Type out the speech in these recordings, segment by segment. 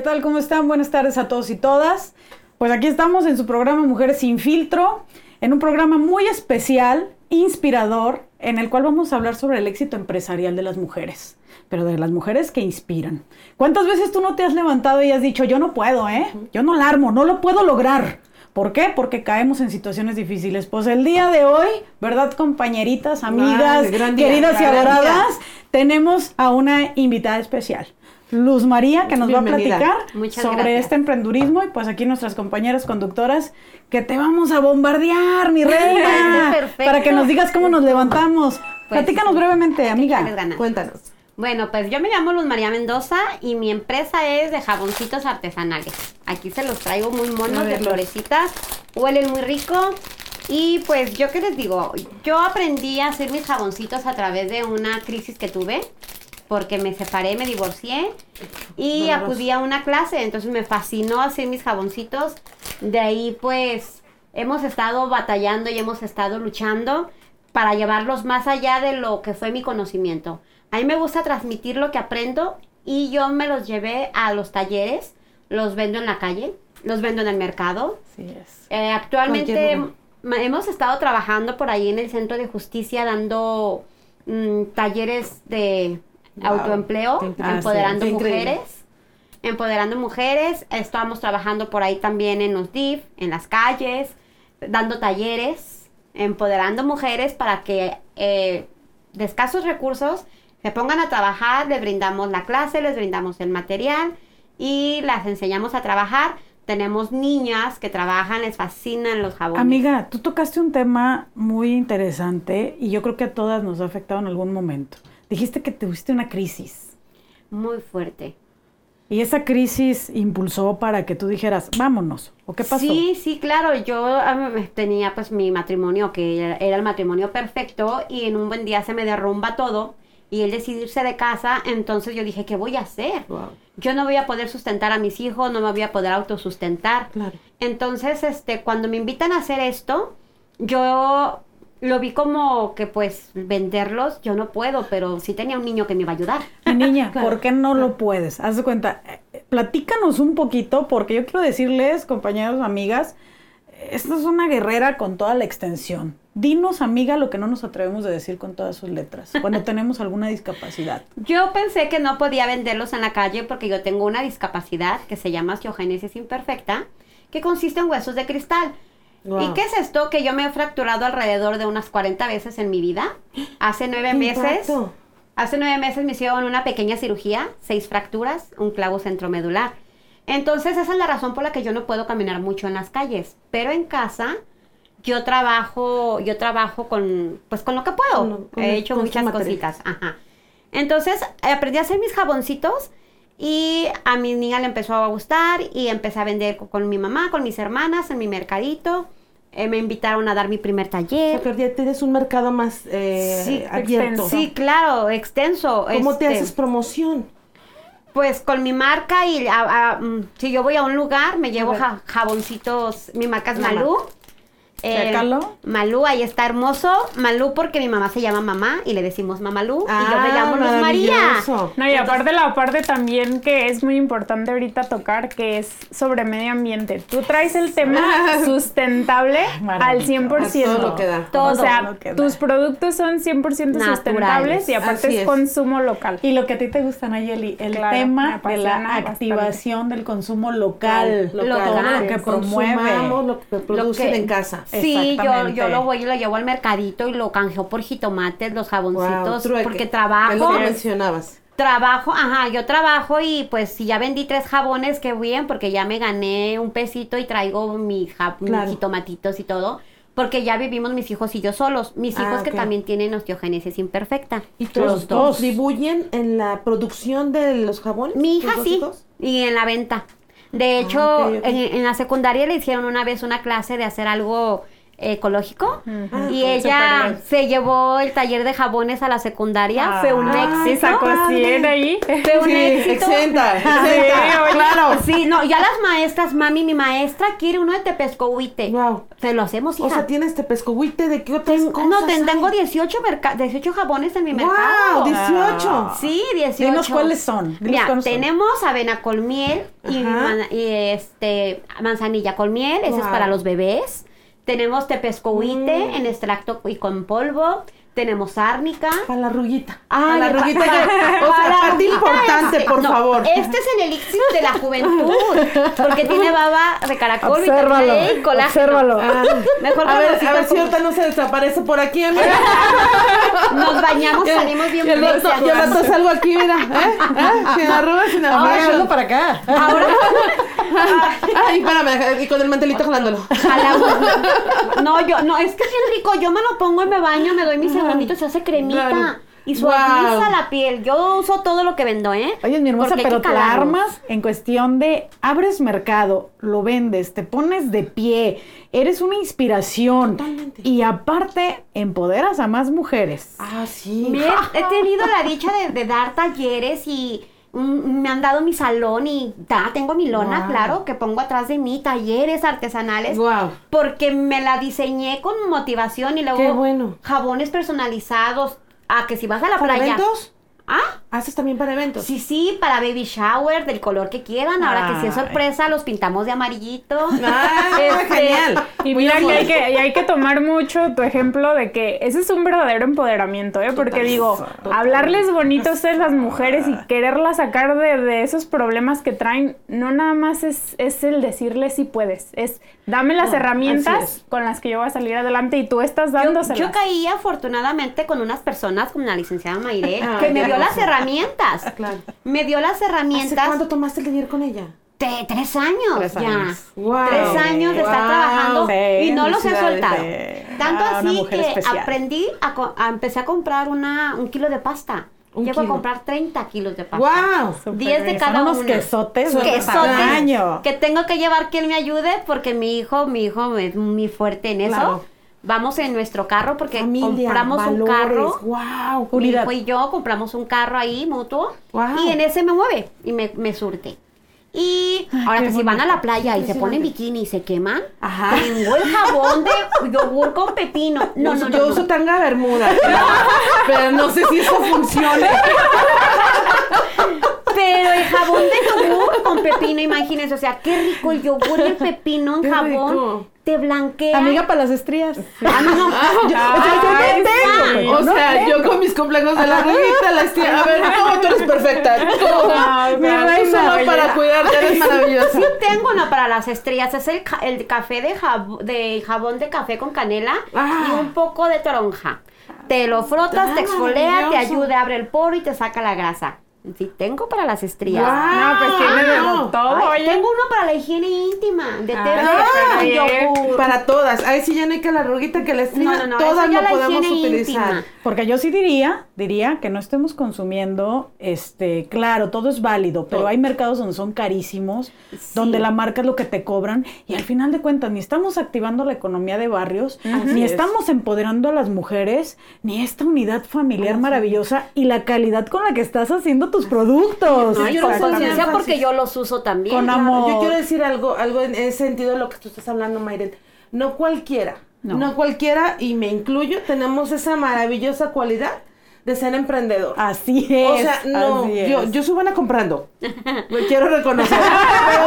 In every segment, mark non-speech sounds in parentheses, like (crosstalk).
¿Qué tal? ¿Cómo están? Buenas tardes a todos y todas. Pues aquí estamos en su programa Mujeres sin filtro, en un programa muy especial, inspirador, en el cual vamos a hablar sobre el éxito empresarial de las mujeres, pero de las mujeres que inspiran. ¿Cuántas veces tú no te has levantado y has dicho, yo no puedo, eh? Yo no la armo, no lo puedo lograr? ¿Por qué? Porque caemos en situaciones difíciles. Pues el día de hoy, ¿verdad, compañeritas, amigas, queridas y adoradas? Tenemos a una invitada especial. Luz María, que nos va a platicar sobre este emprendurismo y pues aquí nuestras compañeras conductoras que te vamos a bombardear, mi reina, (laughs) para que nos digas cómo nos levantamos. Pues, Platícanos brevemente, amiga. Cuéntanos. Bueno, pues yo me llamo Luz María Mendoza y mi empresa es de jaboncitos artesanales. Aquí se los traigo muy monos de florecitas, huelen muy rico. Y pues yo qué les digo, yo aprendí a hacer mis jaboncitos a través de una crisis que tuve porque me separé, me divorcié y acudí a una clase, entonces me fascinó hacer mis jaboncitos. De ahí pues hemos estado batallando y hemos estado luchando para llevarlos más allá de lo que fue mi conocimiento. A mí me gusta transmitir lo que aprendo y yo me los llevé a los talleres, los vendo en la calle, los vendo en el mercado. Sí es. Eh, actualmente hemos estado trabajando por ahí en el centro de justicia dando mm, talleres de autoempleo, ah, empoderando mujeres. Empoderando mujeres, estamos trabajando por ahí también en los DIF, en las calles, dando talleres, empoderando mujeres para que eh, de escasos recursos se pongan a trabajar, les brindamos la clase, les brindamos el material y las enseñamos a trabajar. Tenemos niñas que trabajan, les fascinan los jabones. Amiga, tú tocaste un tema muy interesante y yo creo que a todas nos ha afectado en algún momento. Dijiste que tuviste una crisis. Muy fuerte. ¿Y esa crisis impulsó para que tú dijeras, vámonos? ¿O qué pasó? Sí, sí, claro. Yo ah, tenía pues mi matrimonio, que era el matrimonio perfecto, y en un buen día se me derrumba todo y él decidirse de casa, entonces yo dije, ¿qué voy a hacer? Yo no voy a poder sustentar a mis hijos, no me voy a poder autosustentar. Claro. Entonces, este, cuando me invitan a hacer esto, yo lo vi como que pues venderlos yo no puedo, pero sí tenía un niño que me iba a ayudar. niña, (laughs) ¿por qué no lo puedes? Haz de cuenta, eh, platícanos un poquito, porque yo quiero decirles, compañeros, amigas, esta es una guerrera con toda la extensión. Dinos, amiga, lo que no nos atrevemos a decir con todas sus letras, cuando (laughs) tenemos alguna discapacidad. Yo pensé que no podía venderlos en la calle porque yo tengo una discapacidad que se llama osteogénesis imperfecta, que consiste en huesos de cristal. ¿Y qué es esto? Que yo me he fracturado alrededor de unas 40 veces en mi vida. Hace nueve meses. Hace nueve meses me hicieron una pequeña cirugía, seis fracturas, un clavo centromedular. Entonces esa es la razón por la que yo no puedo caminar mucho en las calles. Pero en casa yo trabajo, yo trabajo con, pues con lo que puedo. He hecho muchas cositas. Ajá. Entonces aprendí a hacer mis jaboncitos y a mi niña le empezó a gustar y empecé a vender con, mi mamá, con mis hermanas en mi mercadito. Eh, me invitaron a dar mi primer taller. O sea, tienes un mercado más eh, sí, abierto. Sí, claro, extenso. ¿Cómo te este, haces promoción? Pues con mi marca y mm, si yo voy a un lugar, me llevo jaboncitos, mi marca es Malú. Eh, Malú, ahí está hermoso. Malú porque mi mamá se llama mamá y le decimos Mamalú. y yo me ah, llamo Luz María. No, y aparte la parte también que es muy importante ahorita tocar, que es sobre medio ambiente. Tú traes el tema (laughs) sustentable al 100%. Todo lo que da. Todo. O sea, tus productos son 100% sustentables y aparte es, consumo local. Y lo que a ti te gusta, Nayeli, el tema de la activación del consumo local. Local. Lo que promueve. Lo que producen en casa. Sí, yo, yo lo voy y lo llevo al mercadito y lo canjeo por jitomates, los jaboncitos, porque trabajo. lo mencionabas. Trabajo, ajá, yo trabajo y pues si ya vendí tres jabones, qué bien, porque ya me gané un pesito y traigo mis, jitomatitos y todo porque ya vivimos mis hijos y yo solos. Mis ah, hijos que también tienen osteogénesis imperfecta. ¿Y todos dos contribuyen en la producción de los jabones? Mi hija sí, y en la venta. De ah, hecho, En, la secundaria le hicieron una vez una clase de hacer algo ecológico y ella se llevó el taller de jabones a la secundaria. fue un éxito. Sí, sacó 100 ahí. Fue un éxito. Exenta, (laughs) exenta. Sí, no, ya las maestras, mami, mi maestra quiere uno de tepescohuite. Wow. Se lo hacemos, hija. O sea, tienes tepescohuite, ¿de qué otras cosas No, hay? tengo 18, 18 jabones en mi mercado. Wow, 18. Sí, 18. Dinos cuáles son. Dinos Mira, cuáles son. tenemos avena con miel y, man- y, este manzanilla con miel, ese es Wow. para los bebés. Tenemos tepescohuite Mm. en extracto y con polvo. Tenemos árnica. Para la ruguita. Para la ruguita. (laughs) para- o sea, la parte importante, este- por no, favor. Este es el elixir de la juventud. Porque tiene baba de caracol, Obsérvalo, vitamina E y colágeno. obsérvalo. Ah, Mejor a ver, a ver si ahorita no se desaparece por aquí, amiga. (laughs) Nos bañamos, salimos bien Y el rato, bonitas. y el rato salgo aquí, mira. ¿eh? ¿eh? Sin arrugas, sin Ahora arrugas. para acá. Ahora, Ay, espérame, y con el mantelito jalándolo. Jala- No, yo, no, es que es bien rico. Yo me lo pongo y me baño, me doy mis segunditos, se hace cremita. Claro. Y suaviza Wow. la piel. Yo uso todo lo que vendo, ¿eh? Oye, mi hermosa, pero te armas en cuestión de abres mercado, lo vendes, te pones de pie, eres una inspiración. Totalmente. Y aparte, empoderas a más mujeres. Ah, sí. Bien, he tenido la dicha de, de dar talleres y me han dado mi salón y ta, tengo mi lona, Wow. claro, que pongo atrás de mí, talleres artesanales. Wow. Porque me la diseñé con motivación y luego Qué bueno. jabones personalizados. A que si vas a la ¿Para playa. eventos? ¿Ah? ¿Haces también para eventos? Sí, sí, para baby shower, del color que quieran. Ahora que si es Ay. sorpresa, los pintamos de amarillito. (laughs) Ah, Este, (laughs) genial. Y Muy mira que hay, que y hay que tomar mucho tu ejemplo de que ese es un verdadero empoderamiento, ¿eh? Porque digo, hablarles bonito a ustedes las mujeres y quererlas sacar de, de esos problemas que traen, no nada más es, es el decirles si puedes, es dame las No, herramientas con las que yo voy a salir adelante y tú estás Yo, dándoselas. yo caí afortunadamente con unas personas como la licenciada Mayre, Ah, que me dio las hermoso. Herramientas. Claro. Me dio las ¿Hace herramientas cuánto tomaste el taller con ella? de tres años Tres ya. años. Wow. Tres años de estar trabajando Sí, y no los he soltado. Sí. Tanto Ah, así que especial. aprendí a, co- a- empecé a comprar una, un kilo de pasta. Un Llego kilo. a comprar 30 kilos de pasta. Wow. Súper 10 de cada Son unos quesotes Quesotes que tengo que llevar que él me ayude porque mi hijo, mi hijo es muy fuerte en eso. Claro. Vamos en nuestro carro porque Familia, compramos un carro. Wow. Mi hijo y yo compramos un carro ahí mutuo Wow. y en ese me mueve y me, me surte. Y ahora que si van a la playa y se ponen bikini y se queman, Ajá. tengo el jabón de yogur con pepino. (laughs) No, yo no, no. yo no. uso tanga bermuda. (laughs) pero no sé si eso funciona. (laughs) Pero el jabón de yogur con pepino, imagínense, o sea, qué rico el yogur y el pepino en Qué jabón. rico. Te blanquea. Amiga para las estrías. Ah, no, no. o sea, yo Ay, no tengo. O no sea, tengo. yo con mis complejos de la ruguita, la estira. A ver, ¿cómo tú eres perfecta? (laughs) ¿Cómo? Ay, Mi reina, solo no, para ya. cuidarte, eres maravillosa. Sí tengo uno para las estrellas, es el, ca- el café de, jab- de jabón de café con canela Ah. y un poco de toronja. Te lo frotas, Ah, te exfolia, te ayuda, abre el poro y te saca la grasa. Sí tengo para las estrías. No, pues tiene tengo uno para la higiene íntima, de té Ah, yogur. Para todas. Ahí sí ya no hay que la ruguita que la estrina. No, no, no, todas lo la podemos utilizar. íntima. Porque yo sí diría, diría que no estemos consumiendo, este, claro, todo es válido, pero hay mercados donde son carísimos, donde la marca es lo que te cobran y al final de cuentas ni estamos activando la economía de barrios, ni es. estamos empoderando a las mujeres, ni esta unidad familiar maravillosa y la calidad con la que estás haciendo tus productos. No, y con Exactamente. conciencia porque yo los uso también. Con amor. Yo quiero decir algo, algo en ese sentido de lo que tú estás hablando, Mayret. No cualquiera, No. no. cualquiera, y me incluyo, tenemos esa maravillosa cualidad de ser emprendedor. Así es. o sea, no, yo, yo soy buena comprando. Lo quiero reconocer. (laughs) Pero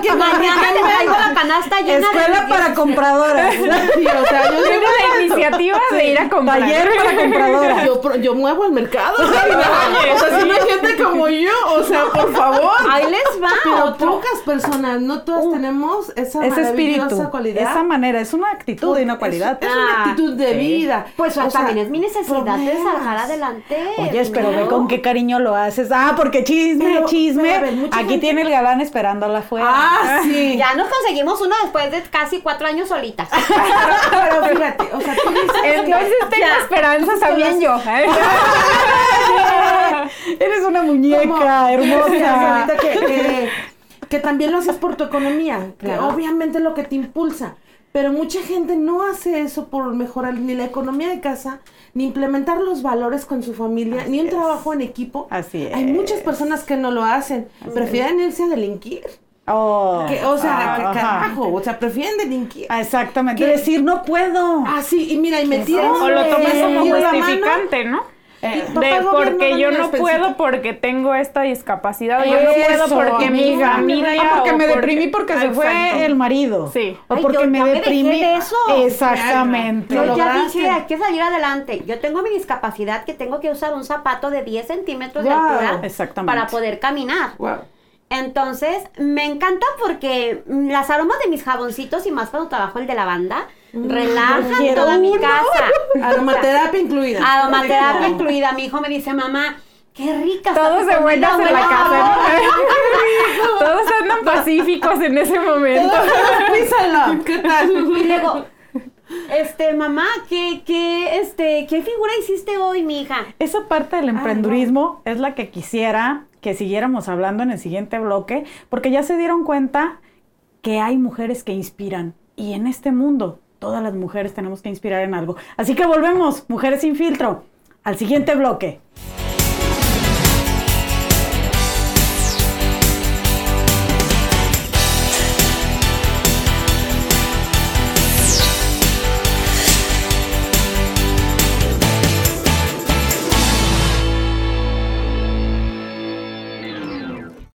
debe haber que Mañana te traigo la canasta llena Escuela de... para compradoras. (laughs) Sí, o sea, yo Tiene la iniciativa de ir a comprar. Taller para compradoras. Yo, muevo el mercado. o sea, si no hay gente como yo, o sea, por favor. Ahí les va Pero otro. pocas personas, no todas tenemos esa Ese espíritu, cualidad. esa manera, es una actitud y una cualidad. Es, es una Ah, actitud de sí. vida. Pues O sea, también es mi necesidad de sacar adelante. Oye, pero ve Claro. con qué cariño lo haces. Ah, porque chisme, Pero- chisme. pero ver, Aquí gente- tiene el galán esperándola afuera. Ah, sí. Ya nos conseguimos uno después de casi cuatro años solitas. (laughs) Pero fíjate, o sea, tú dices Entonces tengo Ya. esperanza también (laughs) yo. ¿eh? Eres una muñeca hermosa. ahorita que, que, que también lo haces por tu economía, que Claro. obviamente es lo que te impulsa. Pero mucha gente no hace eso por mejorar ni la economía de casa, ni implementar los valores con su familia, ni un trabajo en equipo. Así es. Hay muchas personas que no lo hacen, prefieren irse a delinquir. Oh, o sea, ah, carajo, o sea, prefieren delinquir. Ah, exactamente. decir, no puedo. Ah, sí, y mira, y me tiran. O lo tomas como justificante, ¿no? Eh, de porque yo no puedo porque tengo esta discapacidad, yo no puedo porque mi familia ah, porque me deprimí porque se fue el marido. Sí. O porque me deprimí. eso. Exactamente. Yo ya dije, hay que salir adelante. Yo tengo mi discapacidad que tengo que usar un zapato de 10 centímetros de altura para poder caminar. Wow. Entonces, me encanta porque las aromas de mis jaboncitos y más cuando trabajo el de la banda, mm, relajan toda mi casa. (laughs) Aromaterapia incluida. Aromaterapia incluida. Mi hijo me dice, mamá, Qué rica. Todos se buenas en la casa. (laughs) Todos andan pacíficos en ese momento. ¿Qué tal? (laughs) Y luego, este, mamá, ¿qué, qué, este, ¿qué figura hiciste hoy, mi hija? Esa parte del emprendurismo es la que quisiera que siguiéramos hablando en el siguiente bloque, porque ya se dieron cuenta que hay mujeres que inspiran y en este mundo todas las mujeres tenemos que inspirar en algo. Así que volvemos, Mujeres sin filtro, al siguiente bloque.